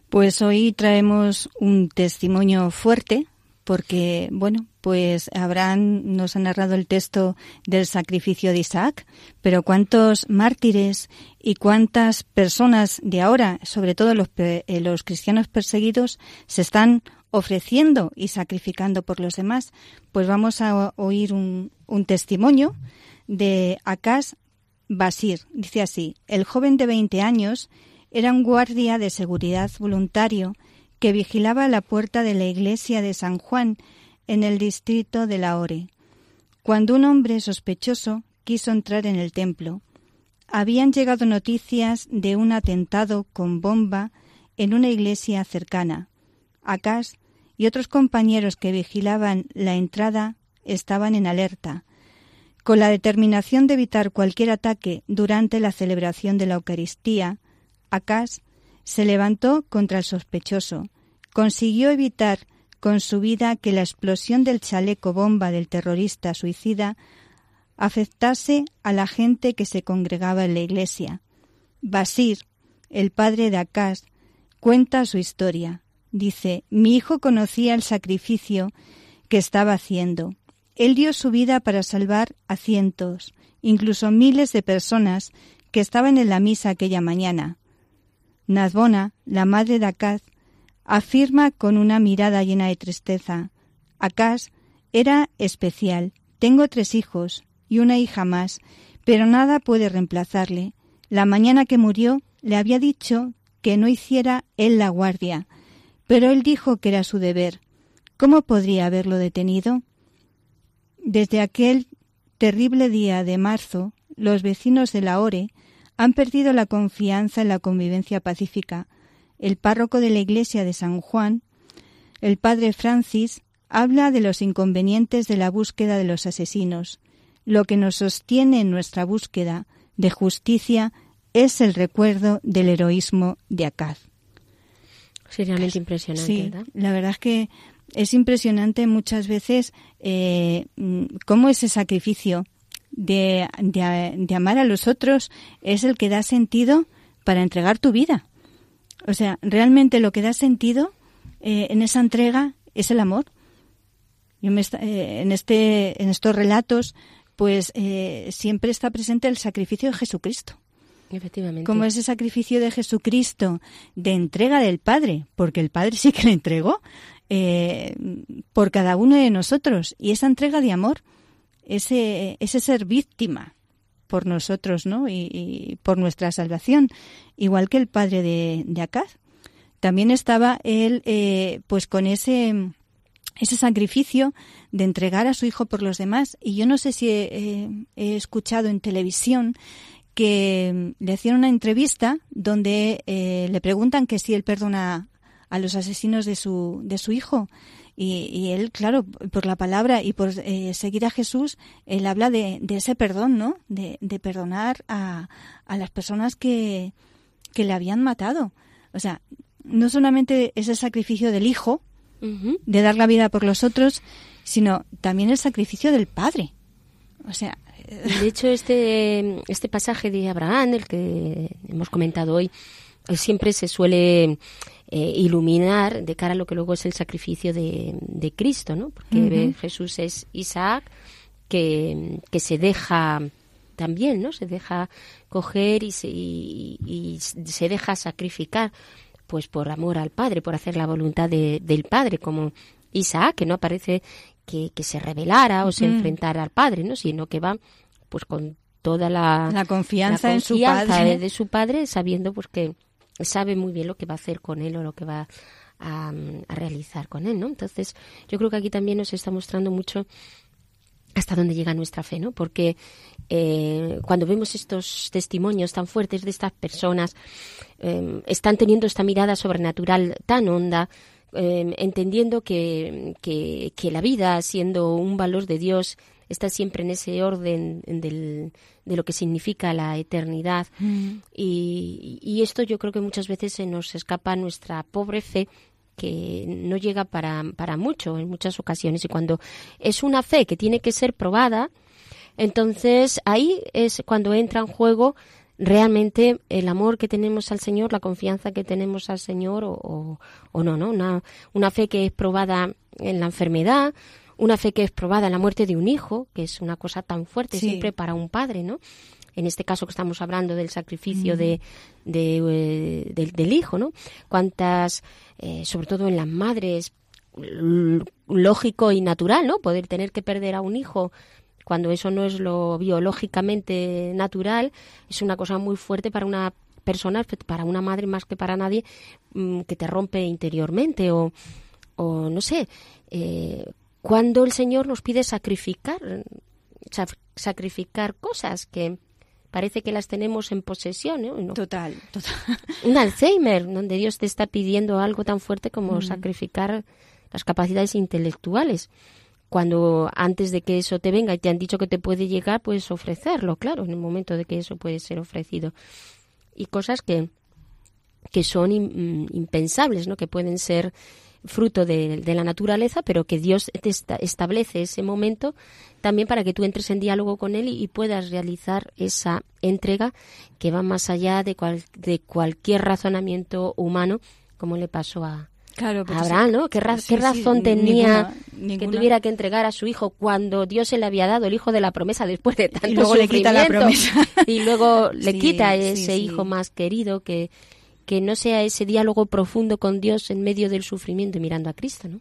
Pues hoy traemos un testimonio fuerte porque, bueno, pues Abraham nos ha narrado el texto del sacrificio de Isaac, pero cuántos mártires y cuántas personas de ahora, sobre todo los, eh, los cristianos perseguidos, se están ofreciendo y sacrificando por los demás, pues vamos a oír un, testimonio de Akas Basir. Dice así, el joven de 20 años era un guardia de seguridad voluntario que vigilaba la puerta de la iglesia de San Juan en el distrito de Lahore. Cuando un hombre sospechoso quiso entrar en el templo, habían llegado noticias de un atentado con bomba en una iglesia cercana. Akas y otros compañeros que vigilaban la entrada estaban en alerta. Con la determinación de evitar cualquier ataque durante la celebración de la Eucaristía, Acas se levantó contra el sospechoso, consiguió evitar con su vida que la explosión del chaleco bomba del terrorista suicida afectase a la gente que se congregaba en la iglesia. Basir, el padre de Acas, cuenta su historia. Dice, mi hijo conocía el sacrificio que estaba haciendo. Él dio su vida para salvar a cientos, incluso miles de personas que estaban en la misa aquella mañana. Nazbona, la madre de Acaz, afirma con una mirada llena de tristeza. Acaz era especial. Tengo tres hijos y una hija más, pero nada puede reemplazarle. La mañana que murió le había dicho que no hiciera él la guardia, pero él dijo que era su deber. ¿Cómo podría haberlo detenido? Desde aquel terrible día de marzo, los vecinos de la Ore han perdido la confianza en la convivencia pacífica. El párroco de la iglesia de San Juan, el padre Francis, habla de los inconvenientes de la búsqueda de los asesinos. Lo que nos sostiene en nuestra búsqueda de justicia es el recuerdo del heroísmo de Acaz. Sí, realmente impresionante, sí, La verdad es que es impresionante muchas veces eh, cómo ese sacrificio de, de, amar a los otros es el que da sentido para entregar tu vida. O sea, realmente lo que da sentido eh, en esa entrega es el amor. Yo me, eh, en, este, en estos relatos, pues siempre está presente el sacrificio de Jesucristo. Como ese sacrificio de Jesucristo de entrega del Padre, porque el Padre sí que le entregó por cada uno de nosotros. Y esa entrega de amor ese, ese ser víctima por nosotros, ¿no? Y, por nuestra salvación, igual que el padre de, de. También estaba él, eh, pues con ese ese sacrificio de entregar a su hijo por los demás. Y yo no sé si he, escuchado en televisión que le hacían una entrevista donde eh, le preguntan que si él perdona a los asesinos de su, de su hijo. Y, él, claro, por la palabra y por eh, seguir a Jesús, él habla de, ese perdón, ¿no? De, perdonar a, a, las personas que, que le habían matado. O sea, no solamente ese sacrificio del Hijo, de dar la vida por los otros, sino también el sacrificio del Padre. O sea. De hecho, este, este pasaje de Abraham, el que hemos comentado hoy, siempre se suele eh, iluminar de cara a lo que luego es el sacrificio de, de Cristo, ¿no? Porque Jesús es Isaac que, que, se deja también, ¿no? Se deja coger y se, y, se deja sacrificar pues por amor al Padre, por hacer la voluntad de, del Padre, como Isaac, que no aparece que, que se rebelara o se enfrentara al Padre, ¿no? Sino que va pues con toda la, la confianza, en su padre. de su padre, sabiendo pues que sabe muy bien lo que va a hacer con él o lo que va a, realizar con él, ¿no? Entonces, yo creo que aquí también nos está mostrando mucho hasta dónde llega nuestra fe, ¿no? Porque eh, cuando vemos estos testimonios tan fuertes de estas personas, eh, están teniendo esta mirada sobrenatural tan honda, eh, entendiendo que, que, que, la vida, siendo un valor de Dios, está siempre en ese orden del, de lo que significa la eternidad. Mm. Y, y, esto yo creo que muchas veces se nos escapa nuestra pobre fe que no llega para, para mucho en muchas ocasiones. Y cuando es una fe que tiene que ser probada, entonces ahí es cuando entra en juego realmente el amor que tenemos al Señor, la confianza que tenemos al Señor o, o, no, ¿no? Una, una fe que es probada en la enfermedad, una fe que es probada en la muerte de un hijo, que es una cosa tan fuerte siempre para un padre, ¿no? En este caso que estamos hablando del sacrificio de, eh, del, hijo, ¿no? Cuántas, eh, sobre todo en las madres, lógico y natural, ¿no? Poder tener que perder a un hijo cuando eso no es lo biológicamente natural, es una cosa muy fuerte para una persona, para una madre más que para nadie, mm, que te rompe interiormente o, o no sé, eh, cuando el Señor nos pide sacrificar, sacrificar cosas que parece que las tenemos en posesión. ¿no? Total, total. (laughs) Un Alzheimer, donde Dios te está pidiendo algo tan fuerte como mm. sacrificar las capacidades intelectuales. Cuando antes de que eso te venga y te han dicho que te puede llegar, puedes ofrecerlo, claro, en el momento de que eso puede ser ofrecido. Y cosas que, que son mm, impensables, ¿no? Que pueden ser fruto de, la naturaleza, pero que Dios te establece ese momento también para que tú entres en diálogo con Él y, puedas realizar esa entrega que va más allá de, de cualquier razonamiento humano, como le pasó a, Claro, Abraham, ¿no? ¿Qué, razón tenía que tuviera que entregar a su hijo cuando Dios se le había dado el hijo de la promesa después de (laughs) tanto y luego le quita la promesa. (laughs) Y luego le quita ese hijo más querido que que no sea ese diálogo profundo con Dios en medio del sufrimiento y mirando a Cristo, ¿no?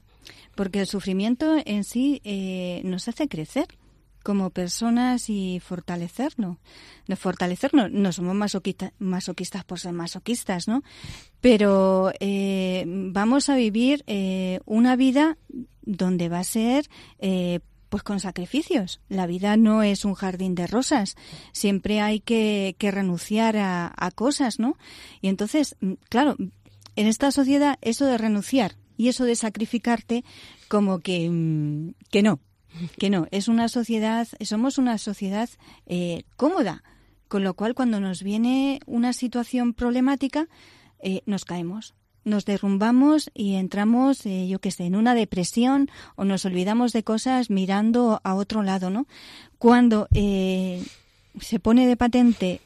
Porque el sufrimiento en sí eh, nos hace crecer como personas y fortalecernos. No fortalecernos, no somos masoquistas por ser masoquistas, ¿no? Pero eh, vamos a vivir eh, una vida donde va a ser pues con sacrificios. La vida no es un jardín de rosas. Siempre hay que, renunciar a, cosas, ¿no? Y entonces, mm, claro, en esta sociedad eso de renunciar y eso de sacrificarte, como que, mm, que no, que no. Es una sociedad, somos una sociedad eh, cómoda, con lo cual cuando nos viene una situación problemática, eh, nos caemos nos derrumbamos y entramos, eh, yo qué sé, en una depresión o nos olvidamos de cosas mirando a otro lado, ¿no? Cuando eh, se pone de patente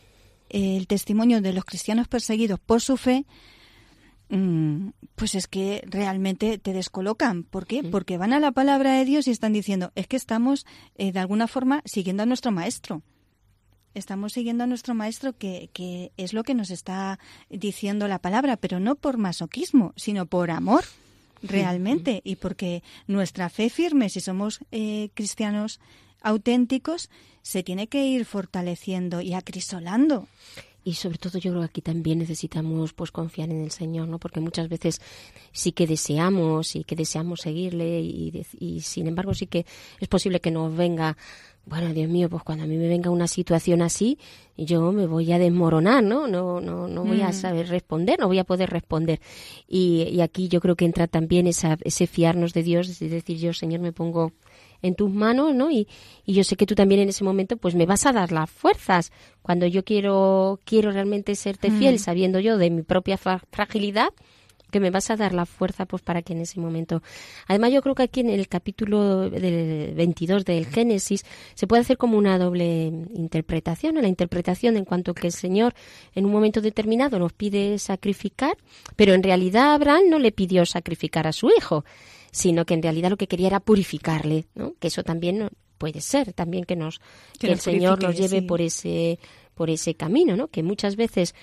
el testimonio de los cristianos perseguidos por su fe, pues es que realmente te descolocan. ¿Por qué? Porque van a la palabra de Dios y están diciendo, es que estamos eh, de alguna forma siguiendo a nuestro maestro. Estamos siguiendo a nuestro maestro que, que, es lo que nos está diciendo la palabra, pero no por masoquismo, sino por amor realmente. Y porque nuestra fe firme, si somos eh, cristianos auténticos, se tiene que ir fortaleciendo y acrisolando y sobre todo yo creo que aquí también necesitamos pues confiar en el Señor, ¿no? Porque muchas veces sí que deseamos y que deseamos seguirle y, y, sin embargo sí que es posible que nos venga bueno, Dios mío, pues cuando a mí me venga una situación así, yo me voy a desmoronar, ¿no? No, no, no voy a mm. saber responder, no voy a poder responder. Y, y aquí yo creo que entra también esa, ese fiarnos de Dios, es decir, yo, Señor, me pongo en tus manos, ¿no? Y, y, yo sé que tú también en ese momento, pues me vas a dar las fuerzas. Cuando yo quiero, quiero realmente serte fiel, mm. sabiendo yo de mi propia fragilidad, que me vas a dar la fuerza pues para que en ese momento. Además yo creo que aquí en el capítulo del 22 del Génesis se puede hacer como una doble interpretación, la interpretación en cuanto que el Señor en un momento determinado nos pide sacrificar, pero en realidad Abraham no le pidió sacrificar a su hijo, sino que en realidad lo que quería era purificarle, ¿no? Que eso también puede ser, también que nos que, el Señor nos lleve por ese por ese camino, ¿no? Que muchas veces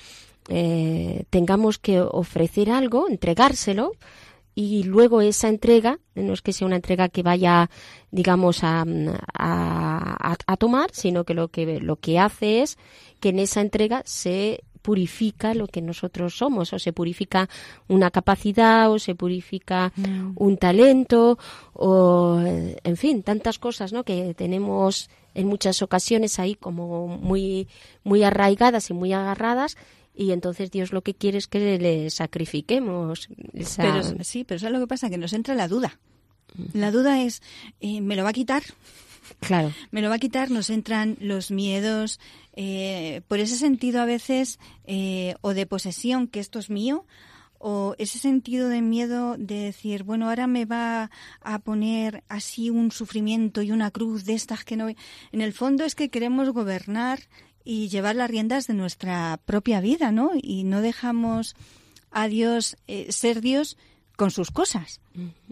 eh, tengamos que ofrecer algo, entregárselo, y luego esa entrega, no es que sea una entrega que vaya, digamos, a, a, a, tomar, sino que lo que lo que hace es que en esa entrega se purifica lo que nosotros somos, o se purifica una capacidad, o se purifica mm. un talento, o en fin, tantas cosas, ¿no? Que tenemos en muchas ocasiones ahí como muy muy arraigadas y muy agarradas y entonces Dios lo que quiere es que le sacrifiquemos. Pero, sí, pero eso es lo que pasa, que nos entra la duda. La duda es, eh, ¿me lo va a quitar? Claro. Me lo va a quitar, nos entran los miedos, eh, por ese sentido a veces, eh, o de posesión, que esto es mío, o ese sentido de miedo de decir, bueno, ahora me va a poner así un sufrimiento y una cruz de estas que no... En el fondo es que queremos gobernar y llevar las riendas de nuestra propia vida, ¿no? Y no dejamos a Dios eh, ser Dios con sus cosas.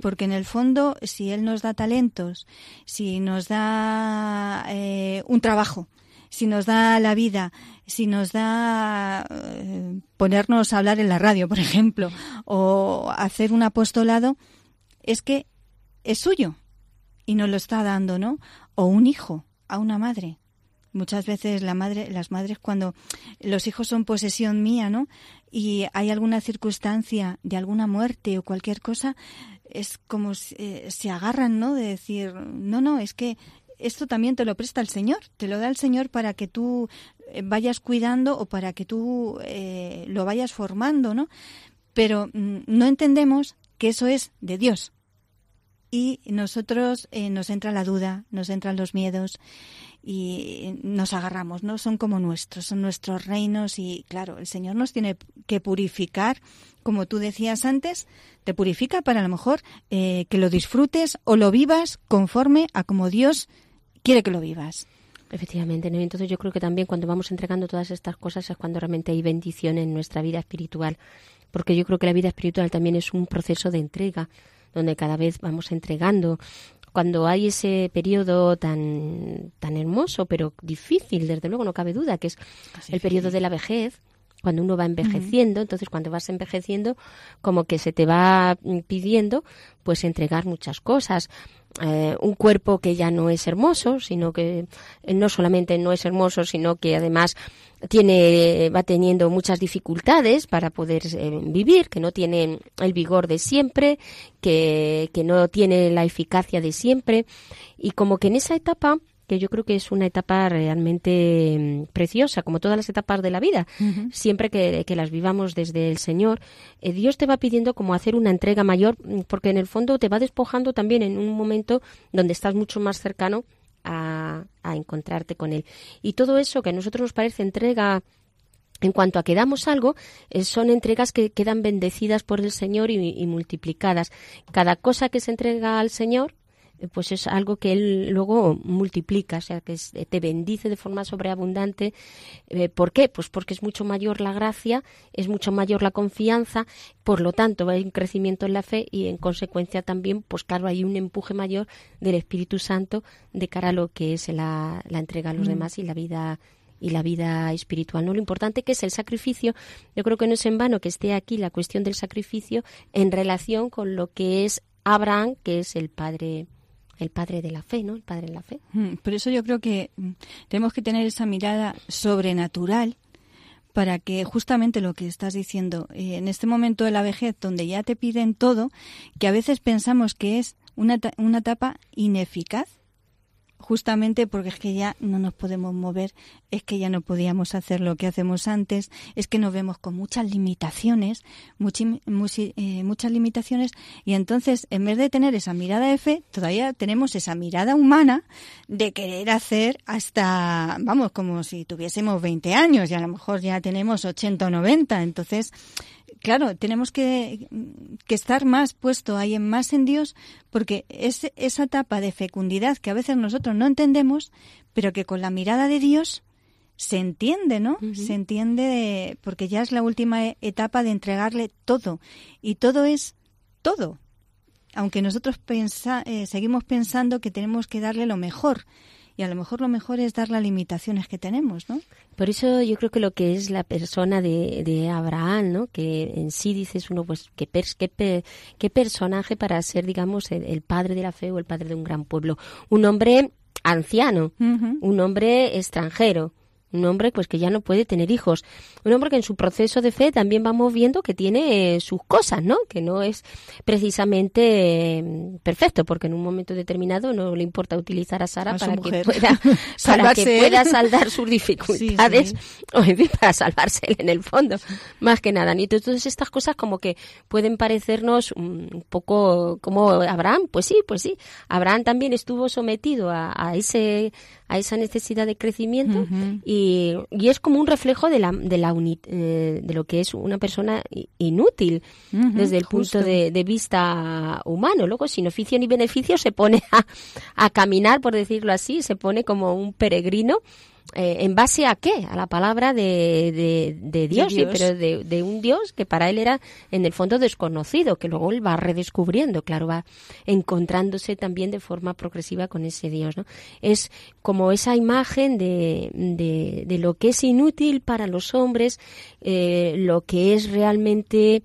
Porque en el fondo, si Él nos da talentos, si nos da eh, un trabajo, si nos da la vida, si nos da eh, ponernos a hablar en la radio, por ejemplo, o hacer un apostolado, es que es suyo y nos lo está dando, ¿no? O un hijo a una madre. Muchas veces la madre, las madres cuando los hijos son posesión mía, ¿no? Y hay alguna circunstancia de alguna muerte o cualquier cosa, es como eh, se agarran, ¿no? De decir, no, no, es que esto también te lo presta el Señor, te lo da el Señor para que tú eh, vayas cuidando o para que tú eh, lo vayas formando, ¿no? Pero mm, no entendemos que eso es de Dios, y nosotros eh, nos entra la duda, nos entran los miedos y nos agarramos, ¿no? Son como nuestros, son nuestros reinos y claro, el Señor nos tiene que purificar, como tú decías antes, te purifica para a lo mejor eh, que lo disfrutes o lo vivas conforme a como Dios quiere que lo vivas. Efectivamente, ¿no? entonces yo creo que también cuando vamos entregando todas estas cosas es cuando realmente hay bendición en nuestra vida espiritual, porque yo creo que la vida espiritual también es un proceso de entrega donde cada vez vamos entregando. Cuando hay ese periodo tan, tan hermoso, pero difícil, desde luego no cabe duda, que es el periodo de la vejez, cuando uno va envejeciendo, entonces cuando vas envejeciendo, como que se te va pidiendo, pues entregar muchas cosas. Eh, un cuerpo que ya no es hermoso, sino que eh, no solamente no es hermoso, sino que además tiene va teniendo muchas dificultades para poder eh, vivir, que no tiene el vigor de siempre, que, que no tiene la eficacia de siempre y como que en esa etapa que yo creo que es una etapa realmente mm, preciosa, como todas las etapas de la vida. Siempre que, las vivamos desde el Señor, eh, Dios te va pidiendo como hacer una entrega mayor, mm, porque en el fondo te va despojando también en un momento donde estás mucho más cercano a, encontrarte con Él. Y todo eso que a nosotros nos parece entrega en cuanto a que damos algo, eh, son entregas que quedan bendecidas por el Señor y, multiplicadas. Cada cosa que se entrega al Señor, pues es algo que él luego multiplica, o sea, que eh, te bendice de forma sobreabundante. Eh, ¿Por qué? Pues porque es mucho mayor la gracia, es mucho mayor la confianza, por lo tanto hay un crecimiento en la fe y en consecuencia también, pues claro, hay un empuje mayor del Espíritu Santo de cara a lo que es la, entrega a los mm. demás y la vida y la vida espiritual. ¿no? Lo importante que es el sacrificio, yo creo que no es en vano que esté aquí la cuestión del sacrificio en relación con lo que es Abraham, que es el padre el padre de la fe, ¿no? El padre de la fe. Mm, por eso yo creo que mm, tenemos que tener esa mirada sobrenatural para que justamente lo que estás diciendo, eh, en este momento de la vejez donde ya te piden todo, que a veces pensamos que es una, una etapa ineficaz, justamente porque es que ya no nos podemos mover, es que ya no podíamos hacer lo que hacemos antes, es que nos vemos con muchas limitaciones, eh, muchas limitaciones, y entonces en vez de tener esa mirada fe, todavía tenemos esa mirada humana de querer hacer hasta, vamos, como si tuviésemos 20 años y a lo mejor ya tenemos 80 o 90, entonces claro, tenemos que, estar más puesto ahí en más en Dios, porque es esa etapa de fecundidad que a veces nosotros no entendemos, pero que con la mirada de Dios se entiende, ¿no? Se entiende porque ya es la última etapa de entregarle todo. Y todo es todo. Aunque nosotros eh, seguimos pensando que tenemos que darle lo mejor y a lo mejor lo mejor es dar las limitaciones que tenemos, ¿no? Por eso yo creo que lo que es la persona de, de Abraham, ¿no? Que en sí dices uno, pues, qué, qué, qué personaje para ser, digamos, el, padre de la fe o el padre de un gran pueblo. Un hombre anciano, un hombre extranjero, un hombre pues que ya no puede tener hijos, un hombre que en su proceso de fe también vamos viendo que tiene eh, sus cosas, ¿no? Que no es precisamente eh, perfecto, porque en un momento determinado no le importa utilizar a Sara para que pueda (laughs) para que pueda saldar sus (laughs) dificultades o para salvarse en el fondo, más que nada. Y entonces estas cosas como que pueden parecernos un poco como Abraham, pues sí, pues sí. Abraham también estuvo sometido a, a ese a esa necesidad de crecimiento y, y, es como un reflejo de la de la eh, de lo que es una persona inútil desde el punto de, de, vista humano. Luego sin oficio ni beneficio se pone (laughs) a, a caminar por decirlo así se pone como un peregrino eh, ¿En base a qué? A la palabra de, de, Dios, Sí, pero de, un Dios que para él era en el fondo desconocido, que luego él va redescubriendo, claro, va encontrándose también de forma progresiva con ese Dios. ¿no? Es como esa imagen de, de, lo que es inútil para los hombres, eh, lo que es realmente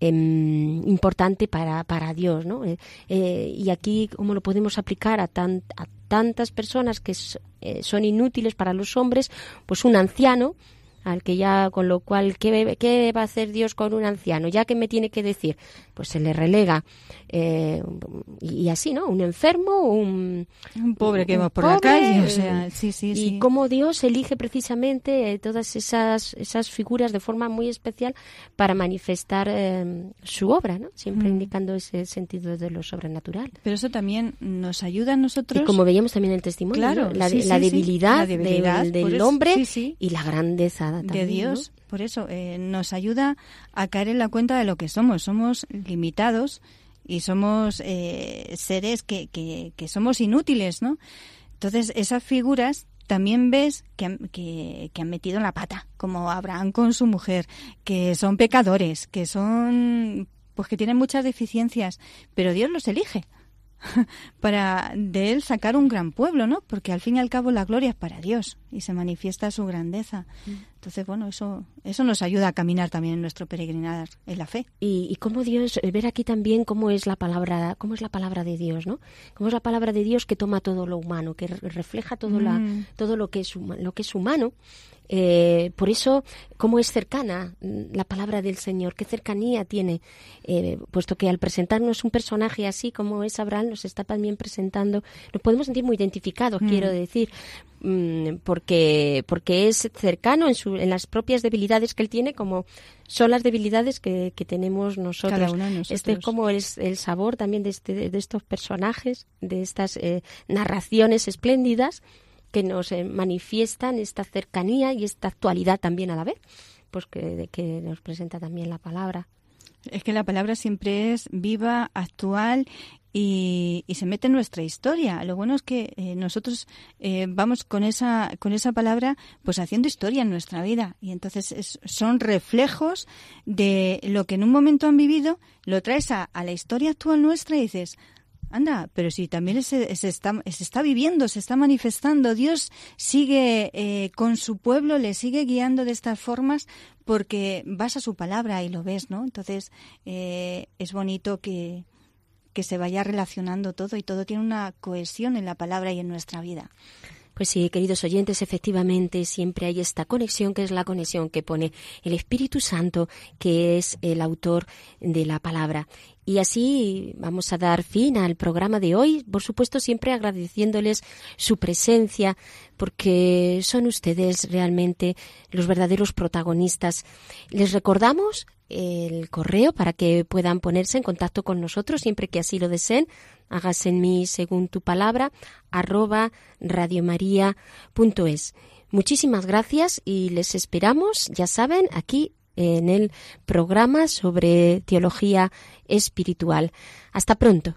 em, importante para, para Dios, ¿no? Eh, y aquí, ¿cómo lo podemos aplicar a, tan, a tantas personas que eh, son inútiles para los hombres, pues un anciano al que ya, con lo cual, ¿qué, ¿qué, va a hacer Dios con un anciano? ¿Ya que me tiene que decir? Pues se le relega. Eh, y, así, ¿no? Un enfermo, un... Un pobre que va por la calle, o sea, sí, sí, sí. Y cómo Dios elige precisamente eh, todas esas, esas figuras de forma muy especial para manifestar eh, su obra, ¿no? Siempre mm. indicando ese sentido de lo sobrenatural. Pero eso también nos ayuda a nosotros... Y como veíamos también en el testimonio, claro, la, debilidad del, hombre y la grandeza de Dios. Por eso eh, nos ayuda a caer en la cuenta de lo que somos. Somos limitados y somos eh, seres que, que, somos inútiles, ¿no? Entonces, esas figuras también ves que, que, que, han metido en la pata, como Abraham con su mujer, que son pecadores, que son, pues que tienen muchas deficiencias, pero Dios los elige. (laughs) para de él sacar un gran pueblo, ¿no? Porque al fin y al cabo la gloria es para Dios y se manifiesta su grandeza. Mm. Entonces, bueno, eso eso nos ayuda a caminar también en nuestro peregrinar en la fe. Y, y cómo Dios, ver aquí también cómo es la palabra, cómo es la palabra de Dios, ¿no? Cómo es la palabra de Dios que toma todo lo humano, que refleja todo la mm. todo lo que es lo que es humano eh, por eso, cómo es cercana la palabra del Señor, qué cercanía tiene, eh, puesto que al presentarnos un personaje así como es Abraham, nos está también presentando, nos podemos sentir muy identificados, mm. quiero decir, mm, porque, porque es cercano en, su, en las propias debilidades que él tiene, como son las debilidades que, que tenemos nosotros. Este es como el, el sabor también de, este, de estos personajes, de estas eh, narraciones espléndidas que nos eh, manifiestan esta cercanía y esta actualidad también a la vez, pues que, que nos presenta también la palabra. Es que la palabra siempre es viva, actual y, y, se mete en nuestra historia. Lo bueno es que eh, nosotros eh, vamos con esa, con esa palabra pues haciendo historia en nuestra vida y entonces son reflejos de lo que en un momento han vivido, lo traes a, a la historia actual nuestra y dices, Anda, pero si también se, está, se está viviendo, se está manifestando, Dios sigue eh, con su pueblo, le sigue guiando de estas formas porque vas a su palabra y lo ves, ¿no? Entonces eh, es bonito que, que se vaya relacionando todo y todo tiene una cohesión en la palabra y en nuestra vida. Pues sí, queridos oyentes, efectivamente siempre hay esta conexión que es la conexión que pone el Espíritu Santo, que es el autor de la palabra. Y así vamos a dar fin al programa de hoy, por supuesto siempre agradeciéndoles su presencia, porque son ustedes realmente los verdaderos protagonistas. Les recordamos el correo para que puedan ponerse en contacto con nosotros siempre que así lo deseen. Hágase en mí según tu palabra, arroba radiomaria.es. Muchísimas gracias y les esperamos, ya saben, aquí en el programa sobre teología espiritual. Hasta pronto.